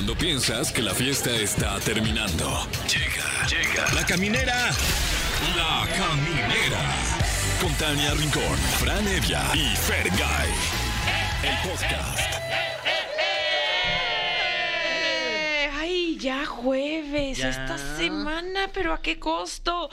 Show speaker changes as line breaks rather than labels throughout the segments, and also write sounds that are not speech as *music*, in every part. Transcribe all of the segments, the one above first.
Cuando piensas que la fiesta está terminando. Llega, llega. La caminera. La caminera. Con Tania Rincón, Fran Evia y Fergay. El podcast.
Ay, ya jueves,
Ya.
esta semana, pero ¿a qué costo?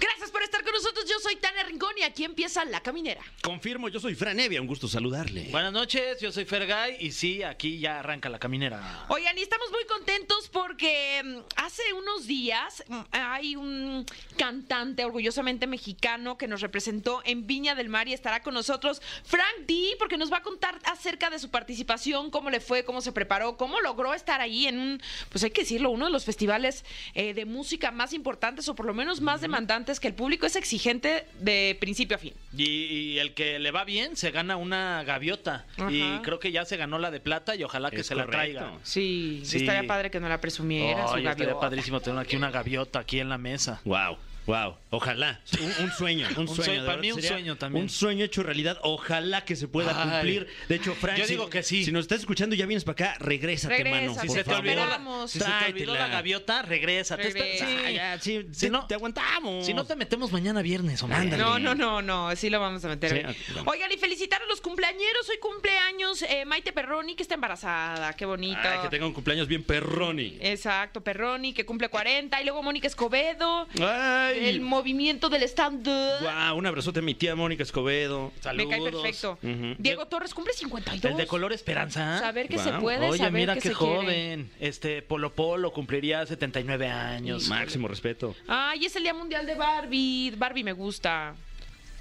Gracias por estar con nosotros. Yo soy Tania Rincón y aquí empieza La Caminera.
Confirmo, yo soy Fran Evia, un gusto saludarle.
Buenas noches, yo soy Fergay y sí, aquí ya arranca la caminera.
Oigan, y estamos muy contentos porque mm, hace unos días mm, hay un cantante orgullosamente mexicano que nos representó en Viña del Mar y estará con nosotros, Frank D, porque nos va a contar acerca de su participación, cómo le fue, cómo se preparó, cómo logró estar ahí en un, pues hay que decirlo, uno de los festivales eh, de música más importantes o por lo menos más demandantes que el público es exigente de principio a fin.
Y, y el que le va bien se gana una gaviota.
Ajá.
Y creo que ya se ganó la de plata y ojalá que
Es
se la traiga.
Sí,
Sí.
estaría padre que no la presumiera. su
Ay, estaría
gaviota.
padrísimo tener aquí una gaviota aquí en la mesa.
Wow, wow. Ojalá. Un, un sueño, un, *laughs*
Un
sueño.
para mí un sueño también.
Un sueño hecho realidad. Ojalá que se pueda
Ay.
cumplir. De hecho, Fran,
Yo
si-
digo que sí.
Si nos estás escuchando y ya vienes para acá, regrésate,
Regresa,
mano.
Si
Si
por
se, te olvidó la, si se te olvidó la gaviota, regresa. Te esper-
Regresa.
sí.
Ah, ya, sí,
Si
te,
no-
te aguantamos.
Si no te metemos mañana viernes, hombre.
Ándale.
No, no, no, no, sí lo vamos a meter.
Sí, bueno.
Oigan, y felicitar a los cumpleañeros. Hoy cumpleaños eh, Maite Perroni, que está embarazada. Qué bonito.
Ay, que tenga un cumpleaños bien perroni.
Exacto, Perroni, que cumple 40. Y luego Mónica Escobedo,
Ay.
El movimiento del stand-up.
Guau, un abrazote a mi tía Mónica Escobedo.
Me
Saludos.
cae perfecto.
Ujú.
Diego Torres cumple 52.
El de color esperanza.
Saber que se puede,
Oye,
saber
mira
que
qué
se quiere.
joven. Este Polo Polo cumpliría 79 años.
Máximo respeto.
Ay, es el Día Mundial de Barbie. Barbie me gusta.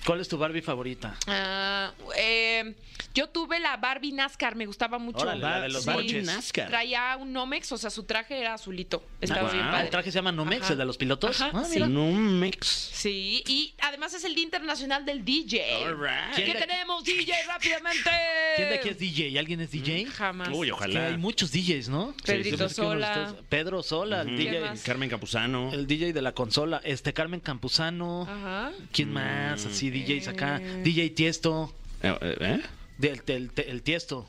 ¿Cuál es tu Barbie favorita?
Ah, eh, yo tuve la Barbie NASCAR, me gustaba mucho.
Órale, la de los
Sí.
coches.
NASCAR.
Traía un Nomex, o sea, su traje era azulito. Estaba
Ah,
bien padre.
¿El traje se llama Nomex,
Ajá.
el de los pilotos?
Ajá,
Ah,
sí.
mira.
No mix.
Sí, y además es el Día Internacional del DJ.
All right.
¿Qué
¿Quién de-
tenemos, DJ, *laughs* rápidamente?
¿Quién de aquí es DJ? ¿Alguien es DJ?
Jamás.
Uy,
Que
ojalá.
hay muchos DJs, ¿no?
Pedrito
de
Sola.
Pedro Sola, el
Ujú.
¿Quién
DJ.
más?
Carmen Campuzano.
El DJ de la consola. Este, Carmen Campuzano.
Ajá.
¿Quién más?
Mm.
Así, DJs acá.
Eh.
DJ Tiesto.
Eh, eh,
Del, del- del- el Tiesto.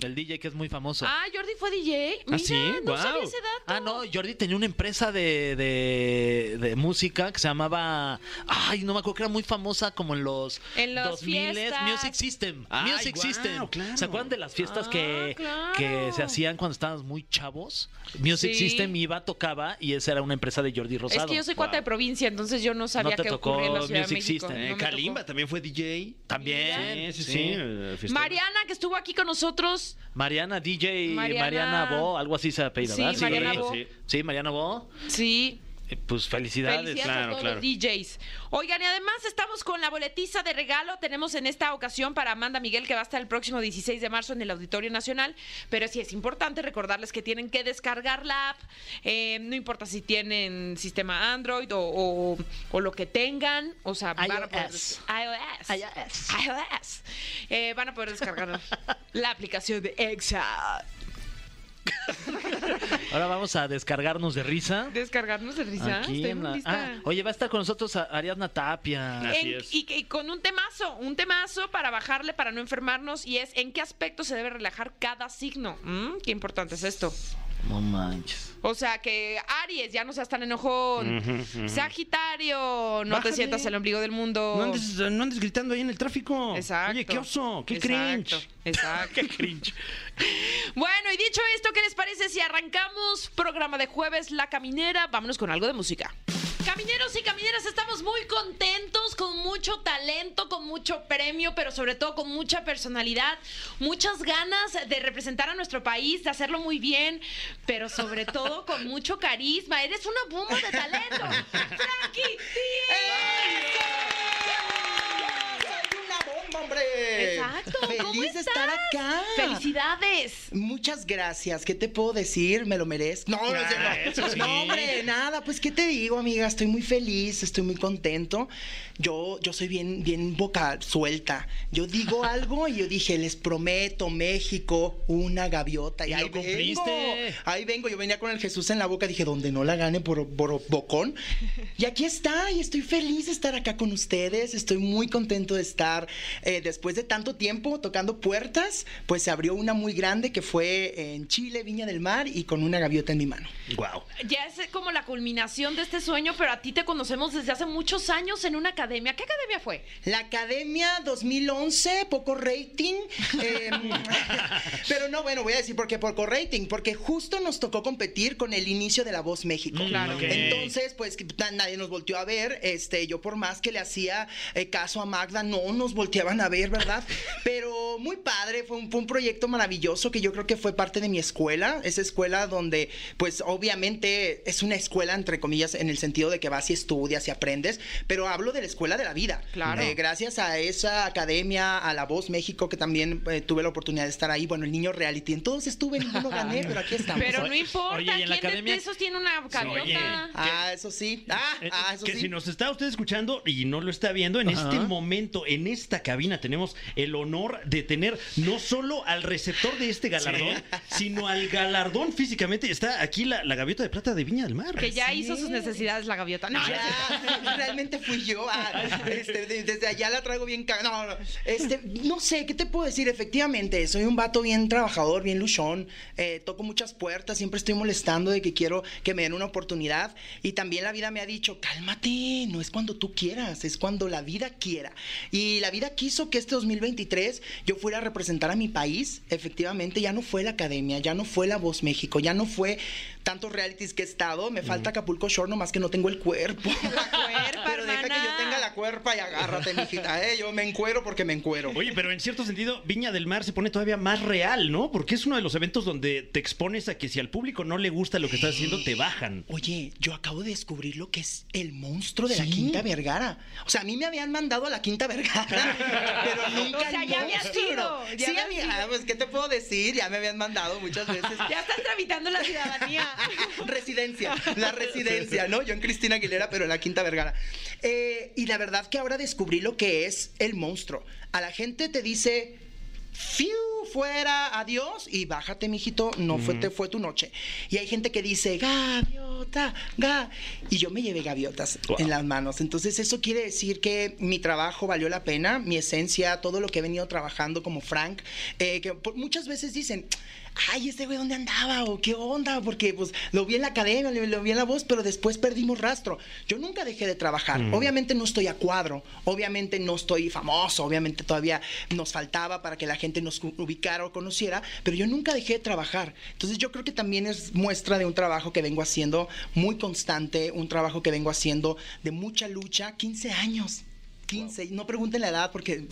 El DJ que es muy famoso.
Ah, Jordi fue DJ. Mira,
¿Ah, sí?
no
Guau.
sabía ese dato.
Ah, no, Jordi tenía una empresa de, de, de música que se llamaba. Ay, no me acuerdo que era muy famosa como en los.
En las
2000s,
fiestas.
Music System.
Ay,
Music System.
claro.
¿Se acuerdan de las fiestas
Ah,
que,
claro.
que se hacían cuando estábamos muy chavos? Music
Sí.
System iba, tocaba y esa era una empresa de Jordi Rosado.
Es que yo soy cuata de provincia, entonces yo no sabía
No te
qué
tocó
ocurría en la Ciudad de
Music
México.
System.
Eh,
No
Kalimba
tocó.
también fue DJ.
También.
Sí, sí, sí. eh.
Mariana, que estuvo aquí con nosotros.
Mariana DJ,
Mariana-
Mariana, Bo, algo así se apellida,
Sí,
¿verdad?
Mariana
sí,
Bo.
sí. Sí, Mariana Bo.
Sí,
Pues felicidades.
Felicidades
claro,
a todos
claro.
los DJs. Oigan, y además estamos con la boletiza de regalo. Tenemos en esta ocasión para Amanda Miguel, que va a estar el próximo 16 de marzo en el Auditorio Nacional. Pero sí es importante recordarles que tienen que descargar la app. Eh, no importa si tienen sistema Android o, o- o lo que tengan. O sea, van a poder-
iOS.
iOS.
iOS.
iOS. Eh, van a poder descargar *laughs* la aplicación de EXA. *laughs*
Ahora vamos a descargarnos de risa.
Descargarnos de risa.
Aquí
Estoy
en la-
lista.
Ah, oye, va a estar con nosotros a- Ariadna Tapia.
Así
En-
es.
y, y con un temazo, un temazo para bajarle, para no enfermarnos, y es en qué aspecto se debe relajar cada signo. ¿Mm? Qué importante es esto.
No manches.
O sea, que Aries ya no seas tan enojón.
Ujú, ujú.
Sagitario, no
Bájale.
te sientas el ombligo del mundo.
No andes, no andes gritando ahí en el tráfico.
Exacto.
Oye, qué oso, qué
Exacto,
cringe.
Exacto. *laughs*
Qué cringe.
Bueno, y dicho esto, ¿qué les parece si arrancamos programa de jueves La Caminera? Vámonos con algo de música. Camineros y camineras, estamos muy contentos, con mucho talento, con mucho premio, pero sobre todo con mucha personalidad, muchas ganas de representar a nuestro país, de hacerlo muy bien, pero sobre todo con mucho carisma. Eres una bomba de talento. *laughs* ¡Frankie!
¡Soy una bomba, hombre!
Exacto. ¿Cómo
Feliz de
estás?
estar acá.
¡Felicidades!
Muchas gracias. ¿Qué te puedo decir? ¿Me lo merezco? No, no,
Ah,
no.
eso sí.
No, hombre, nada. Pues, ¿qué te digo, amiga? Estoy muy feliz, estoy muy contento. Yo, yo soy bien, bien boca suelta. Yo digo *laughs* algo y yo dije, les prometo, México, una gaviota.
Y
ahí
lo cumpliste.
vengo. Ahí vengo. Yo venía con el Jesús en la boca. Dije, donde no la gane por, por bocón. *laughs* Y aquí está. Y estoy feliz de estar acá con ustedes. Estoy muy contento de estar eh, eh, después de tanto tiempo tocando puertas, pues se abrió una muy grande que fue en Chile, Viña del Mar, y con una gaviota en mi mano.
Wow.
Ya es como la culminación de este sueño, pero a ti te conocemos desde hace muchos años en una academia. ¿Qué academia fue?
La Academia 2011, poco rating. *laughs* eh, *laughs* pero no, bueno, voy a decir por qué poco rating. Porque justo nos tocó competir con el inicio de La Voz México.
Claro.
ok.
Entonces, pues nadie nos volteó a ver. Este, yo por más que le hacía eh, caso a Magda, no nos volteaban a ver, ¿verdad? *laughs* Pero muy padre, fue un, fue un proyecto maravilloso que yo creo que fue parte de mi escuela. Esa escuela donde, pues obviamente es una escuela, entre comillas, en el sentido de que vas y estudias y aprendes, pero hablo de la escuela de la vida.
Claro.
Eh, gracias a esa academia, a La Voz México, que también eh, tuve la oportunidad de estar ahí. Bueno, el niño reality. En todos estuve, ninguno gané, pero aquí estamos.
Pero no importa,
oye, ¿y en la
¿quién de-
academia?
de esos tiene una gaviota?
Ah, eso sí. Ah,
Eh,
ah, eso
que
sí.
si nos está usted escuchando y no lo está viendo, en
Ajá.
este momento, en esta cabina, tenemos el honor de tener no solo al receptor de este galardón, *laughs* sino al galardón físicamente. Está aquí la, la gaviota de plata de Viña del Mar.
Que ya
Sí.
hizo sus necesidades la gaviota. No,
Ya, *laughs* realmente fui yo. ah, este, de- desde allá la traigo bien. ca- No, no, este, no sé, ¿qué te puedo decir? Efectivamente, soy un vato bien trabajador, bien luchón. eh, toco muchas puertas, siempre estoy molestando de que quiero que me den una oportunidad. Y también la vida me ha dicho, cálmate, no es cuando tú quieras, es cuando la vida quiera. Y la vida quiso que este 2023 yo fuera a representar a mi país. Efectivamente, ya no fue la academia, ya no fue la Voz México, ya no fue tantos realities que he estado. Me falta Acapulco Shore, nomás que no tengo el cuerpo. *laughs*
La cuerpa,
Pero deja que yo tenga la cuerpa y agárrate, mijita, ¿eh? Yo me encuero porque me encuero.
Oye, pero en cierto sentido, Viña del Mar se pone todavía más real, ¿no? Porque es uno de los eventos donde te expones a que si al público no le gusta lo que estás haciendo, te bajan.
Oye, yo acabo de descubrir lo que es el monstruo de la. Quinta Vergara. O sea, a mí me habían mandado a la Quinta Vergara, *laughs* pero nunca
O sea, ya habías
monstruo.
ido, ya
sí,
habías
amiga,
ido.
pues, ¿qué te puedo decir? Ya me habían mandado muchas veces.
Ya estás tramitando la ciudadanía. *laughs*
residencia, la residencia, ¿no? Yo en Cristina Aguilera, pero en la Quinta Vergara. Eh, y la verdad que ahora descubrí lo que es el monstruo. A la gente te dice, fiu, fuera, adiós, y bájate, mijito, no fue, te fue tu noche. Y hay gente que dice, gaviota, ga. Y yo me llevé gaviotas
Wow.
en las manos. Entonces, eso quiere decir que mi trabajo valió la pena, mi esencia, todo lo que he venido trabajando como Frank, eh, que por- muchas veces dicen, ay, este güey, ¿dónde andaba? ¿O qué onda? Porque pues lo vi en la academia, lo, vi en la voz, pero después perdimos rastro. Yo nunca dejé de trabajar. Obviamente no estoy a cuadro, obviamente no estoy famoso, obviamente todavía nos faltaba para que la gente nos ubicara o conociera, pero yo nunca dejé de trabajar. Entonces yo creo que también es muestra de un trabajo que vengo haciendo muy constante, un trabajo que vengo haciendo de mucha lucha, 15 años. 15, y no pregunten la edad porque *laughs*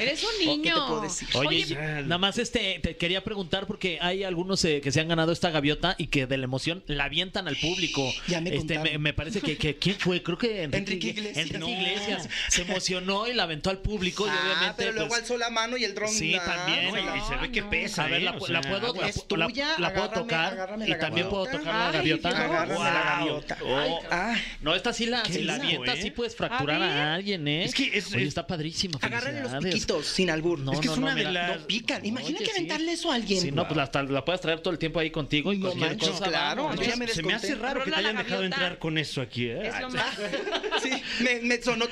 Eres un
¿Qué te
niño.
puedo decir?
Oye,
Oye,
nada más este te quería preguntar porque hay algunos eh, que se han ganado esta gaviota y que de la emoción la avientan al público.
Ya me
este, me, me parece que, que- quién fue, creo que Enrique,
Enrique Iglesias.
Enrique
No.
Iglesias se emocionó y la aventó al público y
Ah,
obviamente
pero luego
pues,
alzó la mano y el dron
Sí, también,
no,
y se ve que
no.
pesa.
a ver,
¿eh?
la,
O
la
sea,
puedo, la,
es
la-
tuya,
la puedo
agárrame,
tocar
agárrame
y
la
también puedo tocar la gaviota.
Agárrame la
Wow.
gaviota.
Oh.
Ah,
No, esta sí la, si la avientas
¿eh?
sí puedes fracturar
A
alguien, ¿eh?
Es que es-
Oye,
es-
está padrísimo.
agárrale los piquitos sin albur.
No,
Es que
no,
es
no,
una de
mira,
las-
No pican. Imagínate
Oye, sí.
aventarle eso a alguien.
Sí, no, pues hasta la puedes traer todo el tiempo ahí contigo y
No
cualquier
manches,
cosa.
claro,
vamos,
yo
¿no?
ya me
se me hace raro que te
la
hayan dejado entrar con eso aquí, ¿eh?
Es lo más. *laughs*
Sí, me, me sonó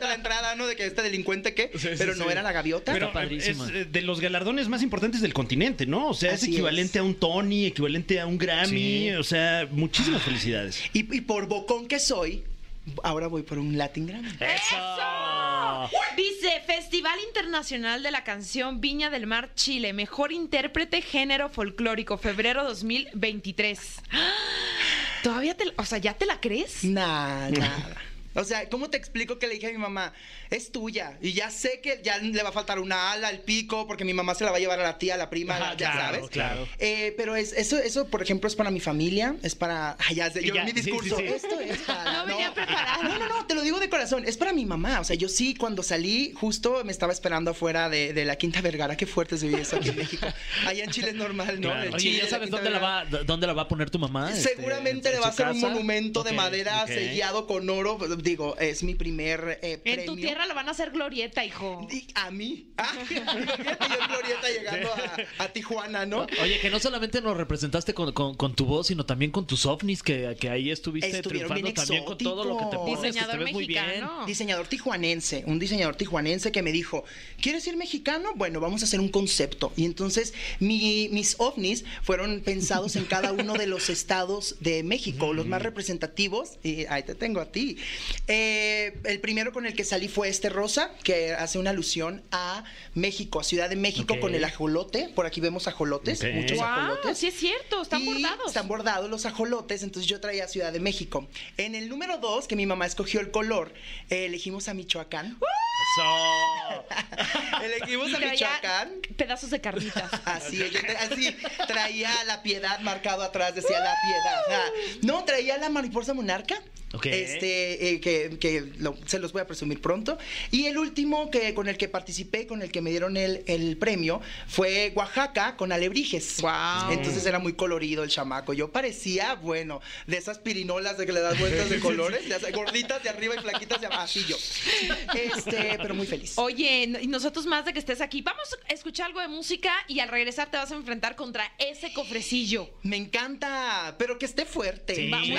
la entrada, ¿no? De que este delincuente qué.
sí,
pero no
sí.
era la gaviota.
Pero
Está
es
padrísima.
eh, de los galardones más importantes del continente, ¿no? O sea, es equivalente a un Tony, equivalente a un Grammy,
Sí.
o sea, muchísimas felicidades.
y, y por bocón que soy, ahora voy por un Latin Grammy.
¡Eso! Dice Festival Internacional de la Canción Viña del Mar Chile, mejor intérprete género folclórico, febrero 2023. ¡Ah! *gasps* ¿Todavía te, o sea, ya te la crees?
Nada, nada. *laughs* O sea, ¿cómo te explico que le dije a mi mamá? Es tuya. Y ya sé que ya le va a faltar una ala, el pico, porque mi mamá se la va a llevar a la tía, a la prima,
Ajá,
ya
claro,
sabes.
claro.
Eh, pero es, eso, eso, por ejemplo, es para mi familia, es para. Ay, ya sé, yo
Ya,
mi
sí, sí,
discurso.
sí.
Esto es *laughs* para.
No venía preparada.
No, no, no, te lo digo de corazón. Es para mi mamá. O sea, yo sí, cuando salí, justo me estaba esperando afuera de, de la Quinta Vergara. Qué fuerte se vive eso aquí en México. *laughs* Allá en Chile es normal, ¿no?
Claro.
En
Oye,
Chile,
¿ya sabes dónde la, va, dónde la va a poner tu mamá? Este,
Seguramente
en
le va a hacer un monumento de madera sellado con oro. Digo, es mi primer eh,
En tu tierra lo van a hacer glorieta, hijo.
Y a mí. Ah, Glorieta, *laughs* yo Glorieta llegando a, a Tijuana, ¿no?
Oye, que no solamente nos representaste con, con- con tu voz, sino también con tus ovnis, que, que ahí estuviste
Estuvieron
triunfando
bien
también con todo lo que te pones, que te
Diseñador
ves muy bien.
mexicano.
Diseñador tijuanense, un diseñador tijuanense que me dijo, ¿quieres ir mexicano? Bueno, vamos a hacer un concepto. Y entonces mi- mis ovnis fueron pensados en cada uno de los estados de México, los más representativos. Y ahí te tengo a ti. Eh, el primero con el que salí fue este rosa, que hace una alusión a México, a Ciudad de México, con el ajolote. Por aquí vemos ajolotes, muchos
Wow,
ajolotes.
sí es cierto, están
Y
bordados.
Están bordados los ajolotes, entonces yo traía Ciudad de México. En el número dos, que mi mamá escogió el color, eh, elegimos a Michoacán.
Eso. *laughs*
elegimos a Michoacán.
pedazos de carnitas. *laughs*
Así, así traía la piedad marcado atrás, decía la piedad. No, traía la mariposa monarca. Este, eh, que, que lo- se los voy a presumir pronto. Y el último que con el que participé, con el que me dieron el, el premio, fue Oaxaca con alebrijes.
Guau.
Entonces era muy colorido el chamaco. Yo parecía, bueno, de esas pirinolas de que le das vueltas de *laughs* colores, ya sabes, gorditas de arriba y flaquitas de abajo. Así yo. Este, pero muy feliz.
Oye, y nosotros más de que estés aquí, vamos a escuchar algo de música y al regresar te vas a enfrentar contra ese cofrecillo.
Me encanta, pero que esté fuerte.
Sí,
Va muy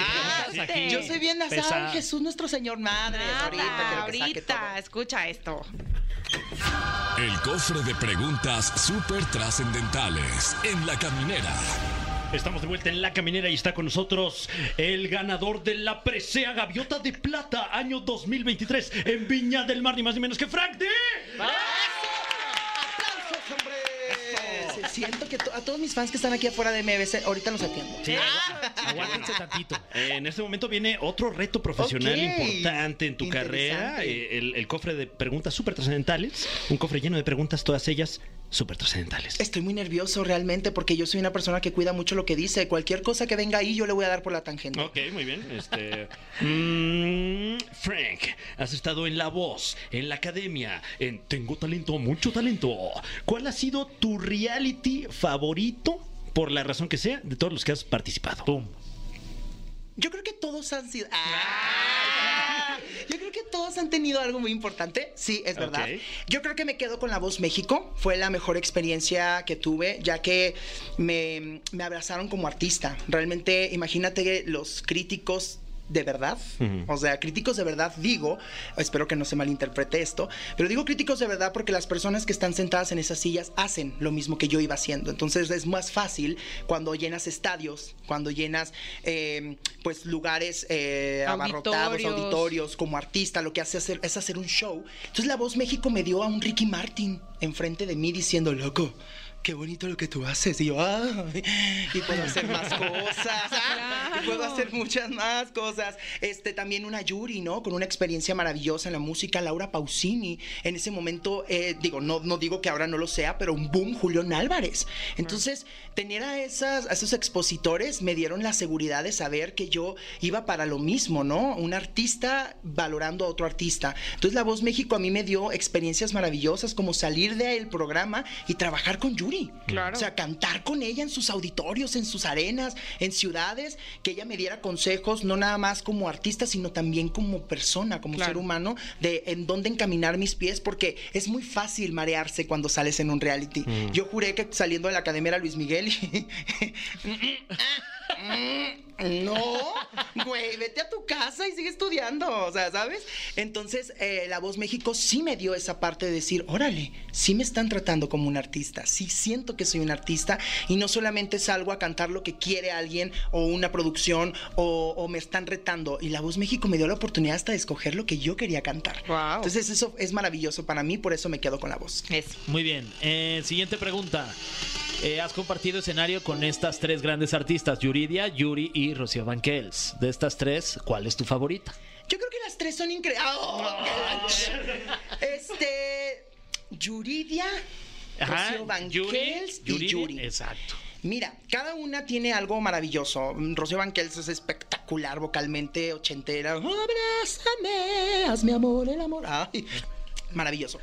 fuerte.
Yo soy bien
Pesa.
nasal, Jesús nuestro Señor Madre.
Nada,
ahorita
ahorita, escucha esto.
El cofre de preguntas súper trascendentales en la caminera.
Estamos de vuelta en La Caminera y está con nosotros el ganador de la presea Gaviota de Plata año 2023 en Viña del Mar, ni más ni menos que Frank D.
Siento que to- a todos mis fans que están aquí afuera de MBC, ahorita los atiendo.
Sí, aguántense tantito.
En este momento viene otro reto profesional importante en tu carrera, eh, el, el cofre de preguntas súper trascendentales, un cofre lleno de preguntas, todas ellas súper trascendentales.
Estoy muy nervioso realmente porque yo soy una persona que cuida mucho lo que dice. Cualquier cosa que venga ahí yo le voy a dar por la tangente.
Ok, muy bien. Este, mm, Frank, has estado en La Voz, en la Academia, en Tengo Talento, mucho talento. ¿Cuál ha sido tu reality favorito, por la razón que sea, de todos los que has participado?
Yo creo que todos han sido. ¡Ah! Yo creo que todos han tenido algo muy importante. Sí, es verdad. Yo creo que me quedo con La Voz México. Fue la mejor experiencia que tuve, ya que me, me abrazaron como artista. Realmente, imagínate los críticos de verdad, o sea, críticos de verdad digo, espero que no se malinterprete esto, pero digo críticos de verdad porque las personas que están sentadas en esas sillas hacen lo mismo que yo iba haciendo, entonces es más fácil cuando llenas estadios, cuando llenas eh, pues lugares eh, abarrotados,
Auditorios.
auditorios, como artista, lo que hace hacer, es hacer un show. Entonces la voz México me dio a un Ricky Martin enfrente de mí diciendo, loco. Qué bonito lo que tú haces. Y yo, "Ay", y puedo hacer más *laughs* cosas. ah, y puedo hacer muchas más cosas. Este, también una Yuri, ¿no? Con una experiencia maravillosa en la música, Laura Pausini. En ese momento, eh, digo, no, no digo que ahora no lo sea, pero un boom, Julián Álvarez. Entonces, tener a, esas, a esos expositores me dieron la seguridad de saber que yo iba para lo mismo, ¿no? Un artista valorando a otro artista. Entonces, La Voz México a mí me dio experiencias maravillosas como salir del programa y trabajar con Yuri.
Claro.
O sea, cantar con ella en sus auditorios, en sus arenas, en ciudades, que ella me diera consejos, no nada más como artista, sino también como persona, como
Claro.
ser humano, de en dónde encaminar mis pies, porque es muy fácil marearse cuando sales en un reality. Yo juré que saliendo de la academia era Luis Miguel y... *laughs* *laughs* No, güey, vete a tu casa y sigue estudiando, o sea, ¿sabes? Entonces, eh, La Voz México sí me dio esa parte de decir, órale, sí me están tratando como un artista, sí siento que soy un artista y no solamente salgo a cantar lo que quiere alguien o una producción o, o me están retando. Y La Voz México me dio la oportunidad hasta de escoger lo que yo quería cantar.
Guau.
Entonces, eso es maravilloso para mí, por eso me quedo con La Voz.
Eso.
Muy bien. Eh, siguiente pregunta. Eh, has compartido escenario con estas tres grandes artistas, Yuridia, Yuri y Rocío Banquels. De estas tres, ¿cuál es tu favorita?
Yo creo que las tres son increíbles. este. Yuridia, Rocío Banquels y Yuri.
Exacto.
Mira, cada una tiene algo maravilloso. Rocío Banquels es espectacular vocalmente, ochentera. Abrázame, hazme amor, el amor. Ay. Maravilloso.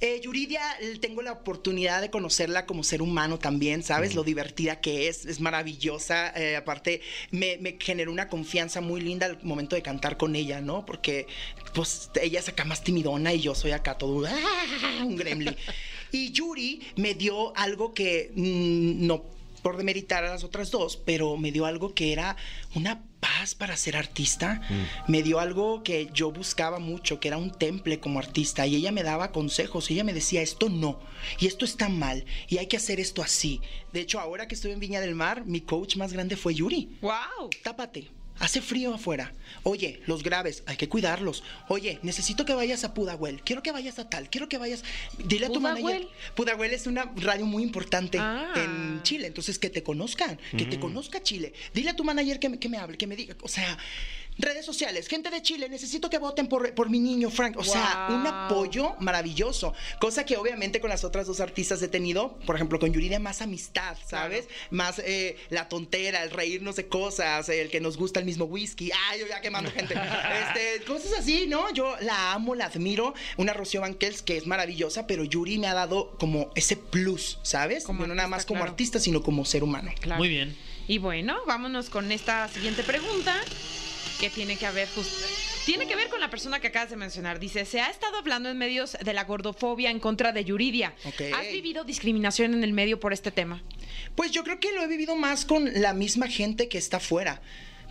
Eh, Yuridia, tengo la oportunidad de conocerla como ser humano también, ¿sabes? Lo divertida que es, es maravillosa. Eh, aparte, me, me generó una confianza muy linda al momento de cantar con ella, ¿no? Porque, pues, ella es acá más timidona y yo soy acá todo ¡ah! un gremlin. *laughs* Y Yuri me dio algo que mm, no por demeritar a las otras dos, pero me dio algo que era una paz para ser artista. Me dio algo que yo buscaba mucho, que era un temple como artista. Y ella me daba consejos. Ella me decía, esto no. Y esto está mal. Y hay que hacer esto así. De hecho, ahora que estoy en Viña del Mar, mi coach más grande fue Yuri.
¡Wow!
Tápate. Hace frío afuera. Oye, los graves, hay que cuidarlos. Oye, necesito que vayas a Pudahuel. Quiero que vayas a tal. Quiero que vayas. Dile a tu
¿Pudahuel?
manager. Pudahuel es una radio muy importante
Ah.
en Chile. Entonces, que te conozcan. Que te conozca Chile. Dile a tu manager que me, que me hable, que me diga. O sea, redes sociales. Gente de Chile, necesito que voten por, por mi niño, Frank. O sea, un apoyo maravilloso. Cosa que obviamente con las otras dos artistas he tenido. Por ejemplo, con Yuridia, más amistad, ¿sabes? Más eh, la tontera, el reírnos de cosas, el que nos gusta el mismo whisky. Ay, yo ya quemando gente. *laughs* Este, cosas así, ¿no? Yo la amo, la admiro. Una Rocío Banquels que es maravillosa, pero Yuri me ha dado como ese plus, ¿sabes?
Como
no nada más como
claro.
artista, sino como ser humano.
Claro.
Muy bien.
Y bueno, vámonos con esta siguiente pregunta que tiene que ver justo tiene que ver con la persona que acabas de mencionar. Dice, se ha estado hablando en medios de la gordofobia en contra de Yuridia. ¿Has vivido discriminación en el medio por este tema?
Pues yo creo que lo he vivido más con la misma gente que está afuera.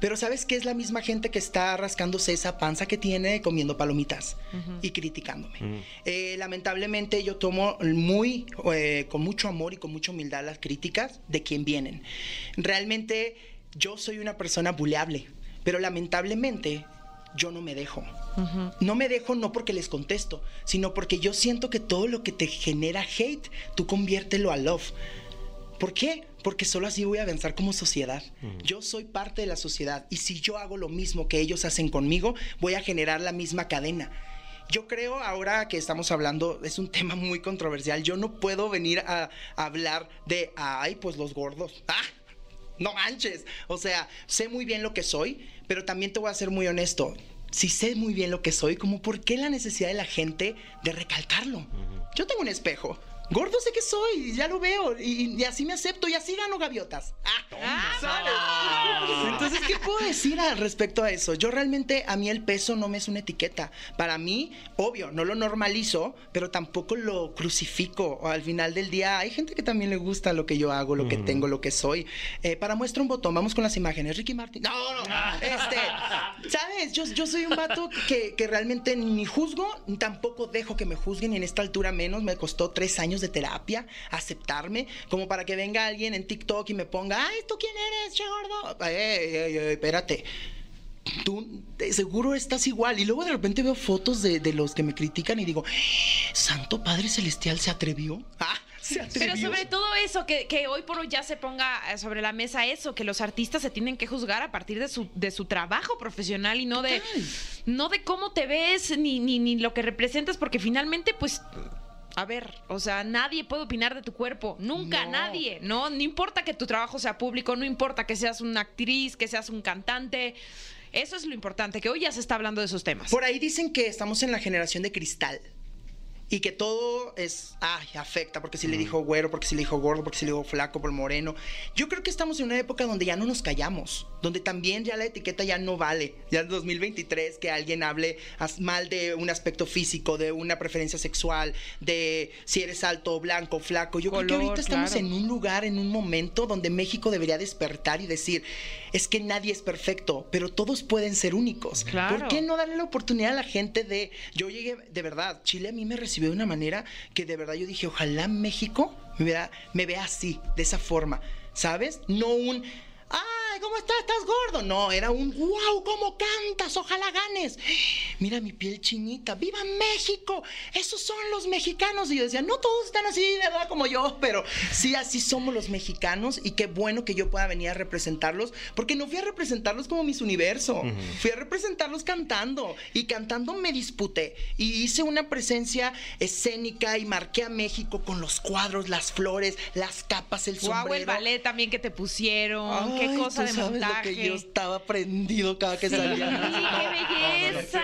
Pero ¿sabes qué es la misma gente que está rascándose esa panza que tiene comiendo palomitas y criticándome? Eh, lamentablemente yo tomo muy, eh, con mucho amor y con mucha humildad las críticas de quien vienen. Realmente yo soy una persona buleable, pero lamentablemente yo no me dejo. No me dejo no porque les contesto, sino porque yo siento que todo lo que te genera hate, tú conviértelo a love. ¿Por qué? Porque solo así voy a avanzar como sociedad. Yo soy parte de la sociedad y si yo hago lo mismo que ellos hacen conmigo, voy a generar la misma cadena. Yo creo ahora que estamos hablando, es un tema muy controversial, yo no puedo venir a, a hablar de, ay, pues los gordos. ¡Ah! No manches. O sea, sé muy bien lo que soy, pero también te voy a ser muy honesto. Si sé muy bien lo que soy, como por qué la necesidad de la gente de recalcarlo. Yo tengo un espejo. Gordo sé que soy, ya lo veo, y, y así me acepto y así gano gaviotas. Ah, ¿sabes? Entonces, ¿qué puedo decir al respecto a eso? Yo realmente, a mí el peso no me es una etiqueta. Para mí, obvio, no lo normalizo, pero tampoco lo crucifico. Al final del día, hay gente que también le gusta lo que yo hago, lo que tengo, lo que soy. Eh, para muestra un botón, vamos con las imágenes. Ricky Martin. No, no, no. Este, ¿sabes? Yo, yo soy un vato que, que realmente ni juzgo, ni tampoco dejo que me juzguen, y en esta altura menos. Me costó tres años de terapia aceptarme, como para que venga alguien en TikTok y me ponga, ay, ¿tú quién eres, che gordo? Ey, ey, ey, espérate. Tú seguro estás igual. Y luego de repente veo fotos de, de los que me critican y digo, Santo Padre Celestial se atrevió. Ah, se atrevió.
Pero sobre todo eso, que, que hoy por hoy ya se ponga eh, sobre la mesa eso, que los artistas se tienen que juzgar a partir de su, de su trabajo profesional y no de, no de cómo te ves ni, ni, ni lo que representas, porque finalmente, pues. A ver, o sea, nadie puede opinar de tu cuerpo, nunca,
No.
nadie, ¿no? No importa que tu trabajo sea público, no importa que seas una actriz, que seas un cantante, eso es lo importante, que hoy ya se está hablando de esos temas.
Por ahí dicen que estamos en la generación de cristal. Y que todo es, ay, afecta, porque si le dijo güero, porque si le dijo gordo, porque si le dijo flaco, por moreno. Yo creo que estamos en una época donde ya no nos callamos, donde también ya la etiqueta ya no vale. Ya en 2023 que alguien hable mal de un aspecto físico, de una preferencia sexual, de si eres alto, blanco, flaco. Yo creo que
Color,
ahorita estamos
claro.
en un lugar, en un momento donde México debería despertar y decir, es que nadie es perfecto, pero todos pueden ser únicos.
Claro.
¿Por qué no darle la oportunidad a la gente de... Yo llegué, de verdad, Chile a mí me recibió de una manera que de verdad yo dije, ojalá México me vea, me vea así, de esa forma, ¿sabes? No un... ¡Ay, cómo estás! ¿Estás gordo? No, era un ¡Wow! ¿Cómo cantas? Ojalá ganes. *gasps* Mira mi piel chinita. ¡Viva México! Esos son los mexicanos. Y yo decía, no todos están así, ¿verdad? Como yo, pero sí, así somos los mexicanos. Y qué bueno que yo pueda venir a representarlos, porque no fui a representarlos como mis universo. Fui a representarlos cantando. Y cantando me disputé. Y hice una presencia escénica y marqué a México con los cuadros, las flores, las capas, el sombrero.
Guau, el ballet también que te pusieron. Qué cosa de
sabes lo que yo estaba prendido cada que salía.
Sí, qué *laughs* belleza.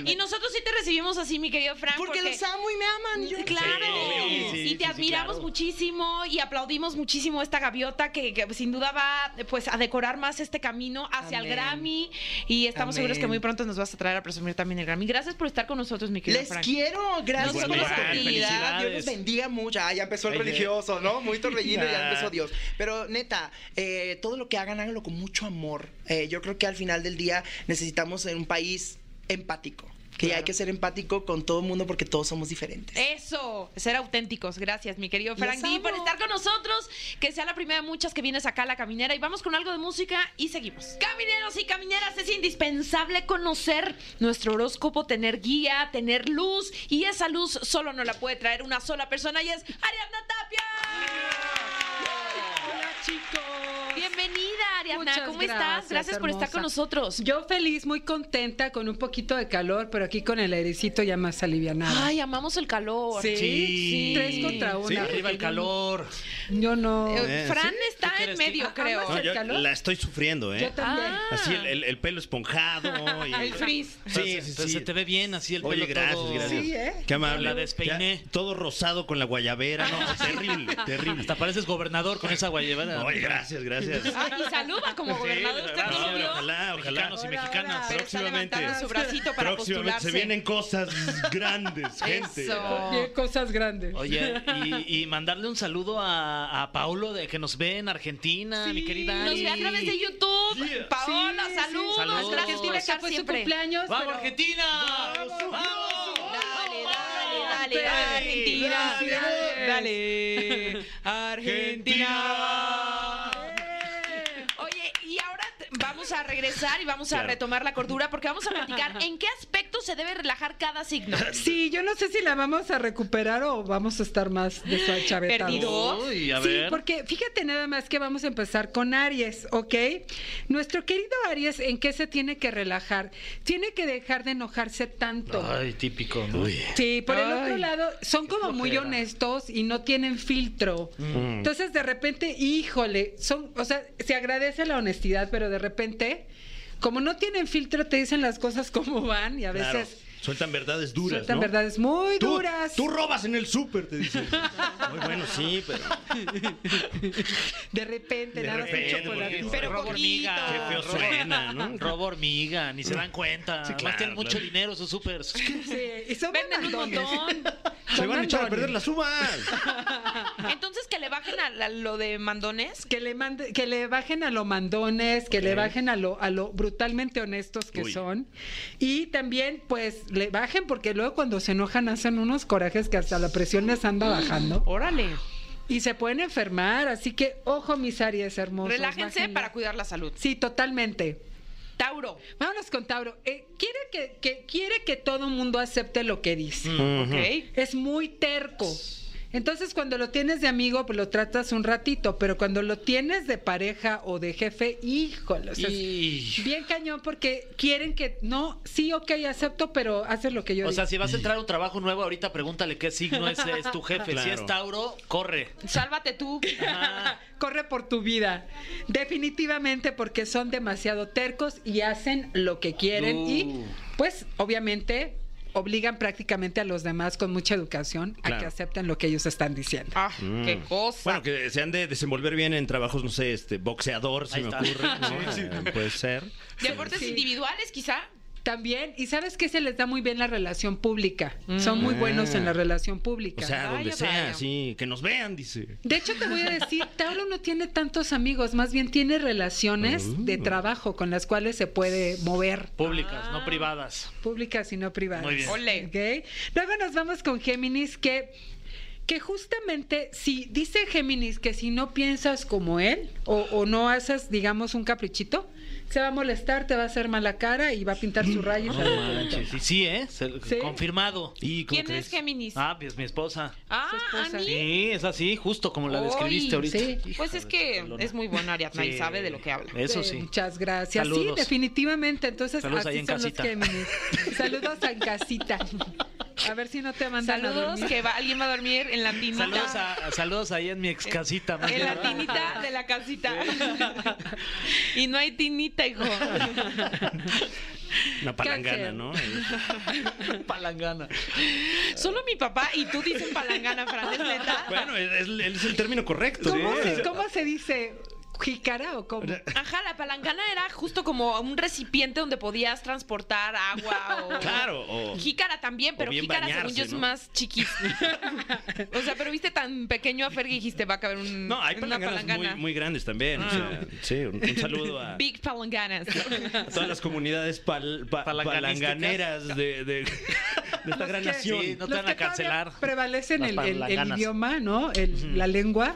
No,
y nosotros sí te recibimos así, mi querido Frank.
Porque los amo y me aman. yo-
Claro,
sí,
y te
sí,
admiramos
claro.
muchísimo y aplaudimos muchísimo esta gaviota que, que sin duda va pues a decorar más este camino hacia el. Grammy y estamos
Amén.
seguros que muy pronto nos vas a traer a presumir también el Grammy. Gracias por estar con nosotros, mi querido
Les
Frank.
quiero, gracias
No
por la oportunidad. Dios los bendiga mucho. Ah, ya empezó el
Ay,
religioso, ¿no? Muy torbellino, ya *laughs* empezó Dios. Pero neta, eh, todo lo que hagan, háganlo con mucho amor. Eh, yo creo que al final del día necesitamos ser un país empático. Que hay que ser empático con todo el mundo porque todos somos diferentes.
Eso, ser auténticos. Gracias, mi querido Frank D, por estar con nosotros. Que sea la primera de muchas que vienes acá a la caminera. Y vamos con algo de música y seguimos. Camineros y camineras, es indispensable conocer nuestro horóscopo, tener guía, tener luz. Y esa luz solo nos la puede traer una sola persona y es Ariadna Tapia.
Hola chicos.
Bienvenida, Ariadna.
Muchas
¿Cómo estás?
gracias,
por estar con nosotros.
Yo feliz, muy contenta, con un poquito de calor, pero aquí con el airecito ya más alivianada.
Ay, amamos el calor.
sí,
sí.
tres contra una.
Sí, arriba el calor.
Yo no.
Eh,
Eh,
Fran
¿sí?
está
¿Tú qué
en medio, creo.
No, yo la estoy sufriendo, ¿eh?
Yo también.
Ah.
Así el, el- el pelo esponjado. Y...
El frizz.
Sí, sí, sí.
se te ve bien así el
Oye,
pelo
gracias,
todo-
gracias.
Sí, ¿eh?
Qué amable.
La despeiné.
Ya, todo rosado con la guayabera. No, *laughs* terrible, terrible.
Hasta pareces gobernador con esa guayabera.
Oye, gracias, gracias.
Ah, y saluda como gobernador.
de
¿Usted
verdad,
no lo
sí,
vio?
Ojalá, ojalá.
Mexicanos y mexicanas.
Próximamente.
levantando su bracito para
Próximamente
postularse.
se vienen cosas grandes, *laughs* gente.
Eso.
Cosas grandes.
Oye, y, *laughs* y mandarle un saludo a, a Paulo de que nos ve en Argentina, mi querida
Nos ve a través de YouTube.
Yeah.
Paola,
Sí, sí.
saludos.
Saludos.
Gracias por estar
fue su cumpleaños.
¡Vamos,
pero-
Argentina! ¡Vamos!
Dale, dale, dale,
Dale,
Argentina.
dale.
Dale, Argentina. Oye, y ahora t- vamos a regresar y vamos a
Claro.
retomar la cordura porque vamos a platicar en qué aspecto se debe relajar cada signo. *laughs*
Sí, yo no sé si la vamos a recuperar o vamos a estar más desachavetados.
¿Perdidos?
Uy, a
sí, porque fíjate nada más que vamos a empezar con Aries, ¿ok? Nuestro querido Aries, ¿en qué se tiene que relajar? Tiene que dejar de enojarse tanto.
Ay, típico. ¿no?
Sí, por el
Ay,
otro lado, son como muy honestos y no tienen filtro. Entonces, de repente, híjole, son, o sea, se agradece la honestidad, pero de repente, como no tienen filtro, te dicen las cosas como van y a
Claro. Sueltan verdades duras,
sueltan
¿no?
verdades muy
Tú,
duras.
tú robas en el súper, te dicen. *laughs* Muy bueno, sí, pero
De repente,
De
nada
repente,
chocolatito.
porque-
Pero
robo hormiga.
Qué feo suena, ¿no? *laughs*
Robo hormiga, ni se dan cuenta.
Sí, claro,
tienen mucho
claro.
dinero sus supers.
Sí, y son *laughs*
Venden un montón.
Se van a echar a perder las uvas.
Entonces que le bajen a, la- lo de mandones.
Que le, mande, que le bajen a lo mandones, que le bajen a lo, a lo brutalmente honestos que
Uy.
son. Y también, pues, le bajen porque luego cuando se enojan hacen unos corajes que hasta la presión les anda bajando.
Órale.
Y se pueden enfermar. Así que, ojo, mis Aries hermosos.
Relájense
bájenle.
para cuidar la salud.
Sí, totalmente.
Tauro.
Vámonos con Tauro. Eh, quiere, que, que- quiere que todo mundo acepte lo que dice.
Ok.
Es muy terco. Entonces, cuando lo tienes de amigo, pues lo tratas un ratito, pero cuando lo tienes de pareja o de jefe, híjole, o sea, es
Y-
bien cañón porque quieren que, no, sí, ok, acepto, pero haces lo que yo
O
digo.
sea, si vas a entrar a un trabajo nuevo, ahorita pregúntale qué signo es, es tu *laughs* jefe. Si es Tauro, corre.
Sálvate tú.
Ajá. *laughs*
Corre por tu vida. Definitivamente porque son demasiado tercos y hacen lo que quieren
Uh.
y, pues, obviamente obligan prácticamente a los demás con mucha educación a
Claro.
que acepten lo que ellos están diciendo.
Ah, qué cosa.
Bueno, que se han de desenvolver bien en trabajos, no sé, este, boxeador, se
Ahí
me
está.
ocurre. ¿no? Eh, Puede ser.
Deportes
Sí.
individuales, quizá.
También, y sabes que se les da muy bien la relación pública. Son muy buenos en la relación
O
pública.
sea, donde sea,
vaya.
sí, que nos vean, dice.
de hecho, te voy a decir, *laughs* Tauro no tiene tantos amigos, más bien tiene relaciones de trabajo con las cuales se puede mover.
Públicas, no privadas.
públicas y no privadas.
Muy bien.
Ole.
¿Ok? Luego nos vamos con Géminis, que, que justamente si dice Géminis que si no piensas como él o, o no haces, digamos, un caprichito, se va a molestar, te va a hacer mala cara y va a pintar su rayo.
Manches, Sí, sí, ¿eh? Se-
Sí.
Confirmado.
¿Y
¿Quién
crees?
es Géminis?
Ah, pues mi esposa.
Ah.
Sí, es así, justo como la describiste ahorita.
sí.
Pues es que es muy buena Ariadna y sabe de lo que habla.
Eso
Eh,
sí.
Muchas gracias. Sí, definitivamente. Entonces,
Saludos
así
ahí en
son los. Géminis. *laughs* Saludos en casita. A ver si no te mandan a
Saludos, que va- alguien va a dormir en la tinita.
Saludos, a- saludos ahí en mi ex casita.
En la tinita de la casita. *laughs* y no hay tinita, hijo.
Una palangana? ¿no? *laughs*
palangana.
Solo mi papá y tú dices palangana, Fran, ¿es neta?
Bueno, es, es- es el término correcto.
¿Cómo,
¿sí?
se, ¿Cómo se dice? ¿Jícara o cómo?
Ajá, la palangana era justo como un recipiente donde podías transportar agua o... *laughs*
Claro, o-
Jícara también, pero jícara según
bañarse,
yo es
¿no?
más chiquis. *laughs* o sea, pero viste tan pequeño a Fer que dijiste va a caber un,
No, hay palanganas
palangana.
muy, muy grandes también. o sea, sí, un, un saludo a, *laughs*
Big palanganas.
a todas las comunidades pal- pa- palanganeras de, de- de esta gran
que-
nación.
Sí, no te van a cancelar.
Prevalecen
Las
el, el- el
palanganas.
idioma, ¿no? El- La lengua.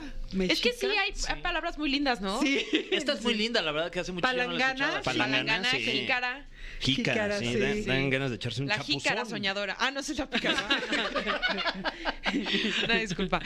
Es que sí hay, palabras muy lindas, ¿no?
Sí.
Esta es muy linda, la verdad que hace mucho la
Palangana.
Palangana,
jícara.
Jícara,
Jícara,
sí,
sí.
dan,
Sí.
dan ganas de echarse un
La
chapuzón.
jícara soñadora. Ah, no se la pica. Una *laughs* disculpa.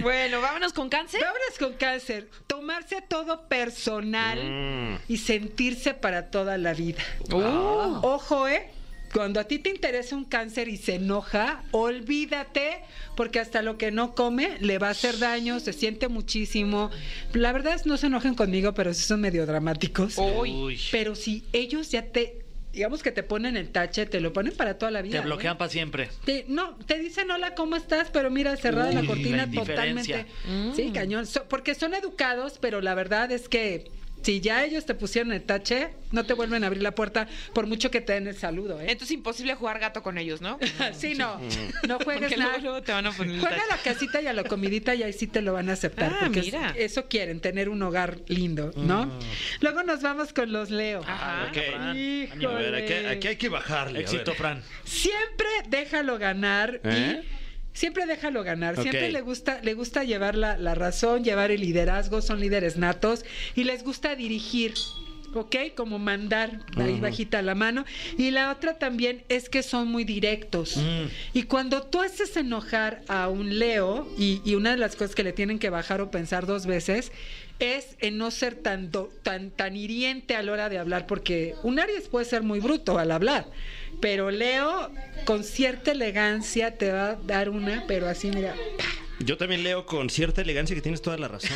Bueno, vámonos con cáncer.
Vámonos con cáncer. Tomarse todo personal
Mm.
y sentirse para toda la vida.
Oh.
Ojo, ¿eh? Cuando a ti te interesa un cáncer y se enoja, olvídate, porque hasta lo que no come le va a hacer daño, se siente muchísimo. La verdad es no se enojen conmigo, pero sí son medio dramáticos.
Uy.
Uy.
Pero si ellos ya te, digamos que te ponen el tache, te lo ponen para toda la vida.
Te bloquean para siempre.
Te- no, te dicen hola, ¿cómo estás? Pero mira, cerrada
Uy,
la cortina totalmente. Sí, cañón. So- porque son educados, pero la verdad es que si ya ellos te pusieron el tache, no te vuelven a abrir la puerta por mucho que te den el saludo, ¿eh?
Entonces imposible jugar gato con ellos, ¿no? *laughs*
sí, no. No juegues nada.
luego, luego te van a poner el
Juega a la casita y a la comidita y ahí sí te lo van a aceptar.
Ah,
porque es-
mira.
eso quieren, tener un hogar lindo, ¿no? Luego nos vamos con los Leo.
Ajá.
Ok.
Híjole.
A ver, aquí, aquí hay que bajarle.
Éxito. Fran.
Siempre déjalo ganar
¿Eh?
y siempre déjalo ganar. Siempre le gusta, le gusta llevar la, la razón, llevar el liderazgo, son líderes natos y les gusta dirigir. ¿Ok? Como mandar ahí bajita la mano. Y la otra también es que son muy directos. Y cuando tú haces enojar a un Leo, y, y una de las cosas que le tienen que bajar o pensar dos veces, es en no ser tan, do- tan, tan hiriente a la hora de hablar, porque un Aries puede ser muy bruto al hablar, pero Leo con cierta elegancia te va a dar una, pero así mira,
Yo también leo con cierta elegancia que tienes toda la razón.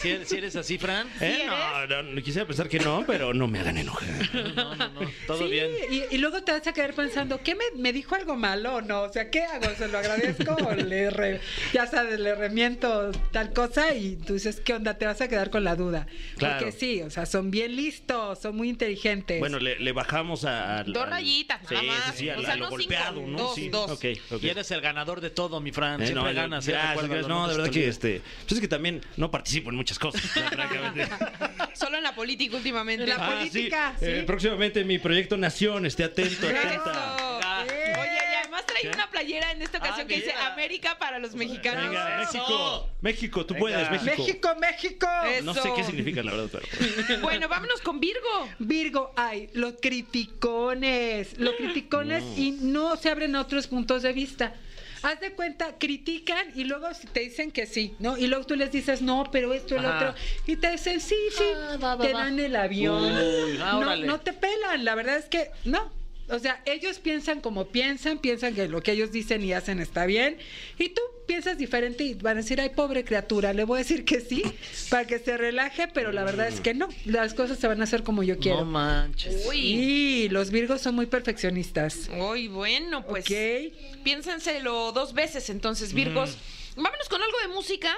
Si *laughs* eres, si eres así, Fran.
¿Eh? No, no, no, quisiera pensar que no, pero no me hagan enojar.
No, no, no. Todo
sí,
bien.
Y, y luego te vas a quedar pensando, ¿qué me, me dijo algo malo o no? O sea, ¿qué hago? ¿Se lo agradezco? o *laughs* le re- ya sabes, le remiento tal cosa y tú dices, ¿qué onda? Te vas a quedar con la duda.
Claro.
Porque sí, o sea, son bien listos, son muy inteligentes.
Bueno, le, le bajamos a. al-
Dos rayitas, nada
sí,
más.
Sí, sí,
O
a,
sea,
a lo
no cinco,
golpeado, ¿no?
dos,
sí.
dos.
Ok, ok.
Y eres el ganador de todo, mi Fran.
Eh,
Siempre
no, yo-
ganas. ¿eh?
gracias, gracias. No, de verdad que este. Pues es que también no participo en muchas cosas. francamente. *laughs*
Solo en la política últimamente.
En la
Ah,
política,
sí.
sí.
Eh, próximamente mi proyecto Nación, esté atento, atenta.
Oye, y además trae una playera en esta ocasión
Ah,
que dice. América para los mexicanos.
Venga. México. México, tú
Venga.
puedes, México.
México, México.
No sé qué significa, la verdad, pero. *laughs*
Bueno, vámonos con Virgo.
Virgo, ay, los criticones, los criticones y no se abren otros puntos de vista. Haz de cuenta, critican y luego te dicen que sí, ¿no? Y luego tú les dices, no, pero esto, el
Ajá.
otro. Y te dicen, sí, sí,
Ah, va, va,
te
va.
dan el avión.
Uy, ah,
no, no te pelan, la verdad es que no. O sea, ellos piensan como piensan, piensan que lo que ellos dicen y hacen está bien. Y tú piensas diferente y van a decir, ay, pobre criatura, le voy a decir que sí, para que se relaje, pero la verdad es que no. Las cosas se van a hacer como yo quiero.
No manches.
Uy.
Y los virgos son muy perfeccionistas.
Uy, bueno, pues
Ok.
piénsenselo dos veces entonces, Virgos. Vámonos con algo de música,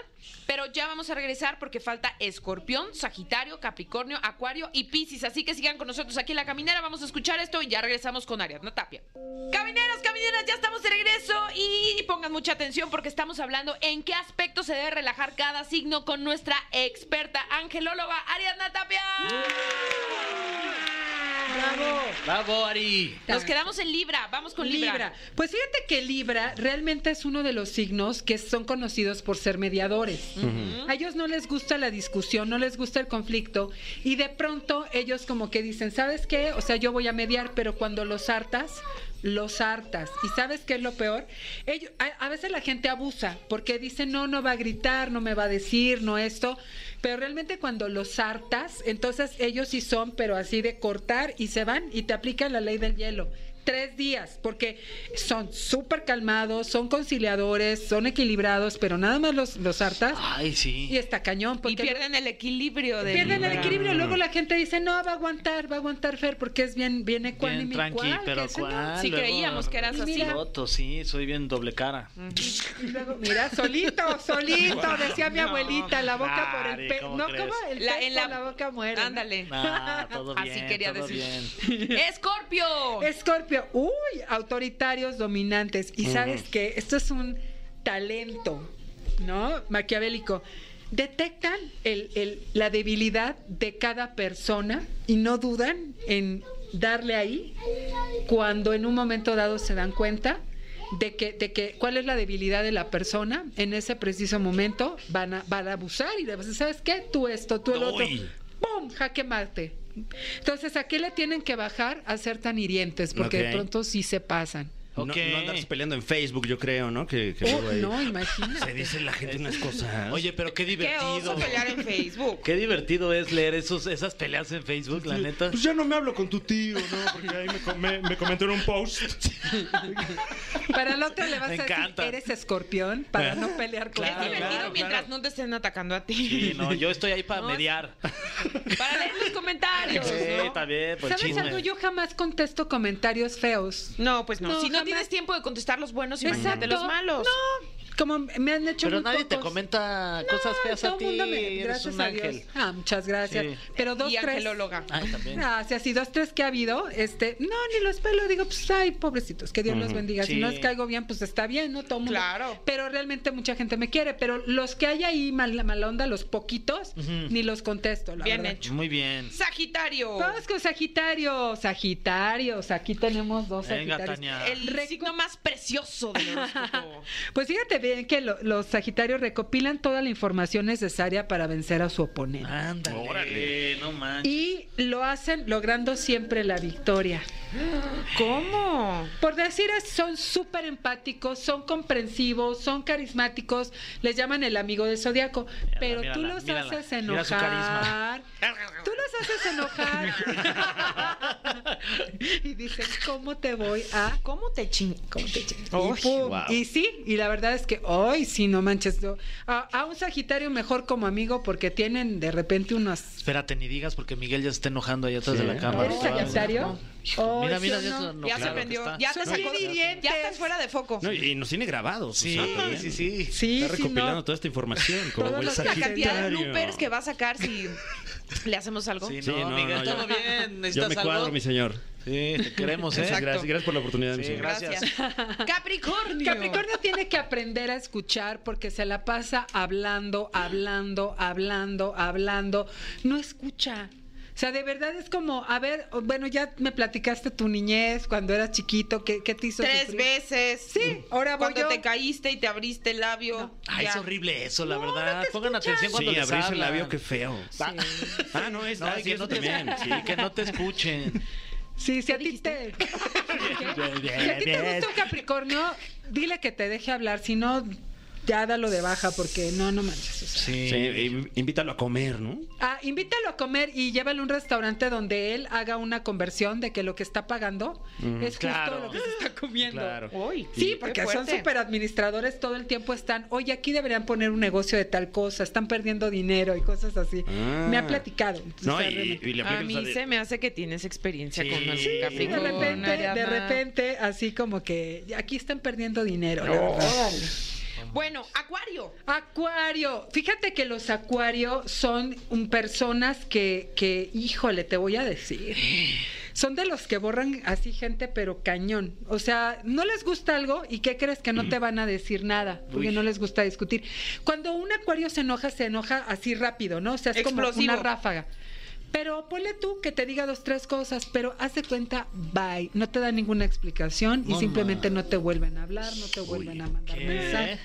pero ya vamos a regresar porque falta Escorpión, Sagitario, Capricornio, Acuario y Piscis. Así que sigan con nosotros aquí en La Caminera. Vamos a escuchar esto y ya regresamos con Ariadna Tapia. Camineros, camineras, ya estamos de regreso y pongan mucha atención porque estamos hablando en qué aspecto se debe relajar cada signo con nuestra experta angelóloga Ariadna Tapia.
¡Bravo!
Bravo, Ari.
Nos quedamos en Libra, vamos con Libra.
Libra. Pues fíjate que Libra realmente es uno de los signos que son conocidos por ser mediadores. A ellos no les gusta la discusión, no les gusta el conflicto y de pronto ellos como que dicen, ¿sabes qué? O sea, yo voy a mediar, pero cuando los hartas, los hartas. ¿Y sabes qué es lo peor? Ellos, a, a veces la gente abusa porque dice, no, no va a gritar, no me va a decir, no esto. Pero realmente cuando los hartas, entonces ellos sí son, pero así de cortar y se van y te aplican la ley del hielo. Tres días, porque son súper calmados, son conciliadores, son equilibrados, pero nada más los, los hartas
Ay, sí.
y está cañón.
Y
Porque
pierden el equilibrio de
pierden el equilibrio. Luego la gente dice, no, va a aguantar, va a aguantar Fer, porque es bien, bien
Bien
ecuánime.
tranqui,
¿Cuál?
pero. ¿cuál?
Sí,
Luego-
creíamos que eras
así.
Piloto, sí, soy bien doble cara.
Y luego, mira, solito, solito, *laughs* decía mi abuelita, la boca por el
Ari,
pe...
¿cómo
No, como el
La- en la-
boca muere.
Ándale.
Ah, todo bien.
Así quería
todo
decir.
bien. *laughs*
¡Escorpio!
Escorpio, *laughs* uy, autoritarios, dominantes. Y sabes que esto es un talento, ¿no? Maquiavélico. Detectan el- el- la debilidad de cada persona y no dudan en darle ahí cuando en un momento dado se dan cuenta de que, de que cuál es la debilidad de la persona en ese preciso momento van a, van a abusar y decir, ¿sabes qué? Tú esto, tú el otro. ¡Pum! Jaque mate. Entonces, ¿a qué le tienen que bajar a ser tan hirientes? Porque de pronto sí se pasan.
No, no andarse peleando en Facebook, yo creo, ¿no? Que, que
Oh, no, imagínate.
Se dice la gente unas cosas.
Oye, pero qué
¡Qué
divertido.
oso pelear en Facebook!
Qué divertido es leer esos, esas peleas en Facebook, la neta.
Pues ya no me hablo con tu tío, ¿no? Porque ahí me, me- me comentó en un post.
Para el otro le vas
Me
a decir,
encanta.
eres escorpión, para no pelear con
Claro,
es divertido
claro,
mientras
claro.
no te estén atacando a ti.
Sí, no, yo estoy ahí para
No,
mediar.
Para leer los comentarios,
Sí,
¿no?
está bien, pues
¿Sabes
chisme.
algo? Yo jamás contesto comentarios feos.
No, pues no.
No,
si no. Tienes tiempo de contestar los buenos, imagínate los malos.
No, como me han hecho
Pero
muy
nadie te comenta cosas feas
todo
a ti.
mundo me-
Eres
gracias
un
a
ángel.
Dios. Ah, muchas gracias.
Sí.
Pero dos,
y
tres.
angelóloga.
Ay, también.
Gracias. Y dos, tres que ha habido, este, no, ni los pelo, digo, pues, ay, pobrecitos, que Dios los bendiga. Si no les caigo bien, pues está bien, ¿no? Todo mundo.
Claro.
Pero realmente mucha gente me quiere, pero los que hay ahí mala, mala onda, los poquitos, ni los contesto, la
Bien
verdad.
hecho.
Muy bien.
Sagitario.
Vamos con Sagitario, Sagitarios, aquí tenemos dos
Venga,
Sagitarios.
Tania.
El signo más precioso horóscopo. *laughs*
Pues fíjate bien que lo- los Sagitarios recopilan toda la información necesaria para vencer a su oponente.
Ándale.
Órale.
No manches.
Y lo hacen logrando siempre la victoria.
¿Cómo?
Por decir son súper empáticos, son comprensivos, son carismáticos, les llaman el amigo del zodiaco, pero tú los
mírala.
haces
Mira su carisma.
enojar. Tú los haces enojar. *laughs* y dicen, ¿cómo te voy a
¿Cómo te ching...
¿Cómo te chingas?
Uy,
y, pum,
wow.
y sí, y la verdad es que hoy sí, no manches. yo- a, a un Sagitario mejor como amigo porque tienen de repente unas...
Espérate, ni digas porque Miguel ya se está enojando allá atrás
Sí.
de la cámara.
¿Eres Sagitario?
Hijo, mira, mira,
¿sí o
ya,
no?
se enojó,
Ya se
claro
prendió.
está.
Ya te sacó. Ya estás fuera de foco.
No, y nos tiene grabados.
Sí,
o sea,
sí, sí.
Sí,
Está
sí,
recopilando
no.
toda esta información. Como
Todos los
La cantidad de bloopers que va a sacar si le hacemos algo.
Sí,
Sí,
no,
no,
Miguel,
yo-
todo bien.
Yo
¿Necesitas
me
algo?
cuadro, mi señor.
Sí, te queremos, ¿eh?
Muchas gracias, gracias por la oportunidad, mi
Sí,
señor.
gracias. *laughs*
Capricornio.
Capricornio tiene que aprender a escuchar porque se la pasa hablando, hablando, hablando, hablando. No escucha. O sea, de verdad es como, a ver, bueno, ya me platicaste tu niñez cuando eras chiquito, ¿qué, qué te hizo
Tres
sufrir?
veces.
Sí, ahora voy
Cuando
yo.
te caíste y te abriste el labio.
Ay,
ya.
es horrible eso, la
No,
verdad.
no
Pongan atención cuando
Sí,
les
abrirse el labio, qué feo.
Va-
Ah, no, es
No,
ah,
que no te,
también.
sí, que no te escuchen.
Sí, *laughs* si a ti te... Si a ti te gusta un Capricornio, dile que te deje hablar, si no, ya dalo de baja porque no, no manches. o sea.
Sí.
Sí, invítalo a comer, ¿no?
Ah, invítalo a comer y llévalo a un restaurante donde él haga una conversión de que lo que está pagando es justo
claro.
lo que se está comiendo.
Claro.
Uy,
Sí, porque son súper administradores, todo el tiempo están, oye, aquí deberían poner un negocio de tal cosa, están perdiendo dinero y cosas así.
Ah.
Me ha platicado. Entonces,
No,
o sea,
y,
realmente-
y le
A mí
de-
se me hace que tienes experiencia
Sí,
con algún
sí,
de repente, de repente, así como que aquí están perdiendo dinero. la verdad.
Bueno, Acuario.
Acuario, fíjate que los Acuario son un, personas que, que, híjole, te voy a decir, son de los que borran así gente, pero cañón. O sea, no les gusta algo y ¿qué crees que no te van a decir nada? Porque
Uy.
no les gusta discutir. Cuando un Acuario se enoja, se enoja así rápido, ¿no? O sea, es como
Explosivo.
una ráfaga. Pero ponle tú que te diga dos, tres cosas, pero haz de cuenta, bye. No te da ninguna explicación y simplemente no te vuelven a hablar, no te vuelven a mandar mensaje.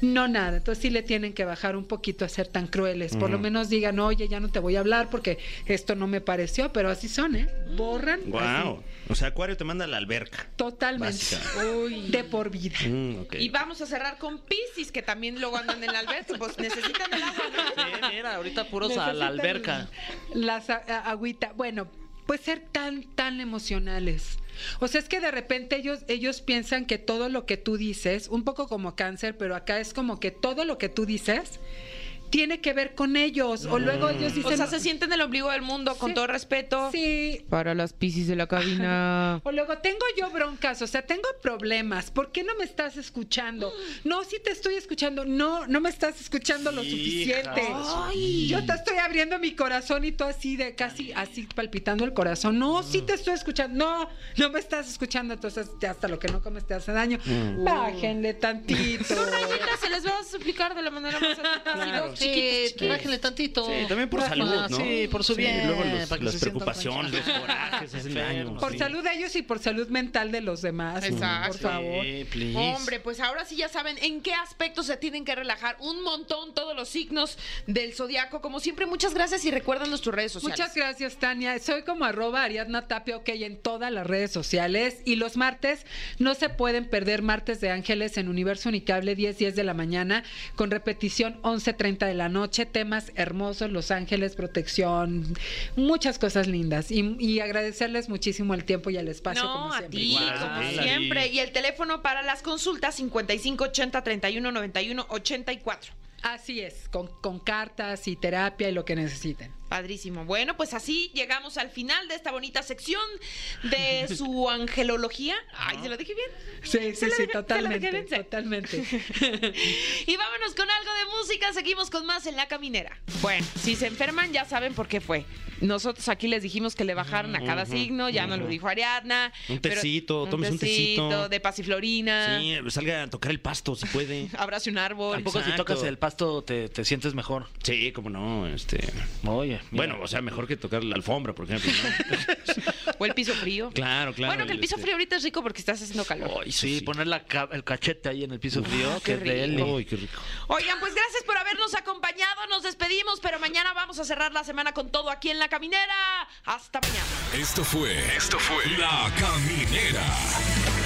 No, nada. Entonces sí le tienen que bajar un poquito a ser tan crueles. Por lo menos digan, oye, ya no te voy a hablar porque esto no me pareció, pero así son, ¿eh? Borran.
Wow.
así,
O sea, Acuario te manda a la alberca.
totalmente.
Básicamente.
De por vida.
Mm, ok.
Y vamos a cerrar con Piscis, que también luego andan en la alberca, pues necesitan el agua, ¿no?
Sí, mira, ahorita puros a la alberca.
Las agüita. Bueno, pues ser tan, tan emocionales. O sea, es que de repente ellos, ellos piensan que todo lo que tú dices, un poco como cáncer, pero acá es como que todo lo que tú dices tiene que ver con ellos. O luego ellos dicen.
O sea, se sienten el ombligo del mundo, con
Sí.
todo respeto.
Sí.
Para las piscis de la cabina. *laughs*
O luego tengo yo broncas, o sea, tengo problemas. ¿Por qué no me estás escuchando? *gasps* No, sí te estoy escuchando. No, no me estás escuchando lo suficiente.
Ay.
Yo te estoy abriendo mi corazón y tú así de casi así palpitando el corazón. No, sí te estoy escuchando. No, no me estás escuchando. Entonces, hasta lo que no comes te hace daño. Bájenle tantito.
Rayitas, se les va a explicar de la manera más
Claro.
Sí, bájenle tantito.
Sí, también por salud, ¿no?
sí, por su
Sí,
bien,
luego
para
los-
que
las
se
preocupaciones, los corajes hacen daño.
Por
sí.
salud de ellos y por salud mental de los demás.
Exacto.
Por favor.
Sí, please.
Hombre, pues ahora sí ya saben en qué aspectos se tienen que relajar un montón todos los signos del zodiaco. Como siempre, muchas gracias y recuerdan nuestras redes sociales.
Muchas gracias, Tania. Soy como arroba Ariadna Tapia, ok, en todas las redes sociales. Y los martes no se pueden perder Martes de Ángeles en Universo Unicable, 10, 10 de la mañana, con repetición 11.30 de la noche. Temas hermosos, Los Ángeles, protección, muchas cosas lindas. Y, y agradecerles muchísimo el tiempo y el espacio,
No,
como
a
siempre.
ti,
Igual,
como
Ari.
siempre. Y el teléfono para las consultas 55 80 31 91 84.
Así es, con, con cartas y terapia y lo que necesiten.
Padrísimo. Bueno, pues así llegamos al final de esta bonita sección de su *laughs* angelología. Ay, ¿se lo dije bien?
Sí, sí, sí, totalmente. Totalmente. *laughs*
y vámonos con algo de música. Seguimos con más en la caminera. Bueno, si se enferman, ya saben por qué fue. Nosotros aquí les dijimos que le bajaran a cada signo, ya nos lo dijo Ariadna.
Un
pero-
tecito, tómese un tecito.
de pasiflorina.
Sí, salga a tocar el pasto si puede. *laughs*
Abrace un árbol.
Tampoco si tocas el pasto te, te sientes mejor.
Sí, cómo no, este.
Oye, mira.
Bueno, o sea, mejor que tocar la alfombra, por ejemplo. ¿no? *laughs*
O el piso frío.
claro, claro.
bueno, que el piso
este-
frío ahorita es rico porque estás haciendo calor.
Ay,
Sí,
sí.
poner la ca- el cachete ahí en el piso frío, que
qué
es él.
rico.
Ay, qué rico.
Oigan, pues gracias por habernos acompañado. Nos despedimos, pero mañana vamos a cerrar la semana con todo aquí en La Caminera. Hasta mañana.
Esto fue. Esto fue. La Caminera.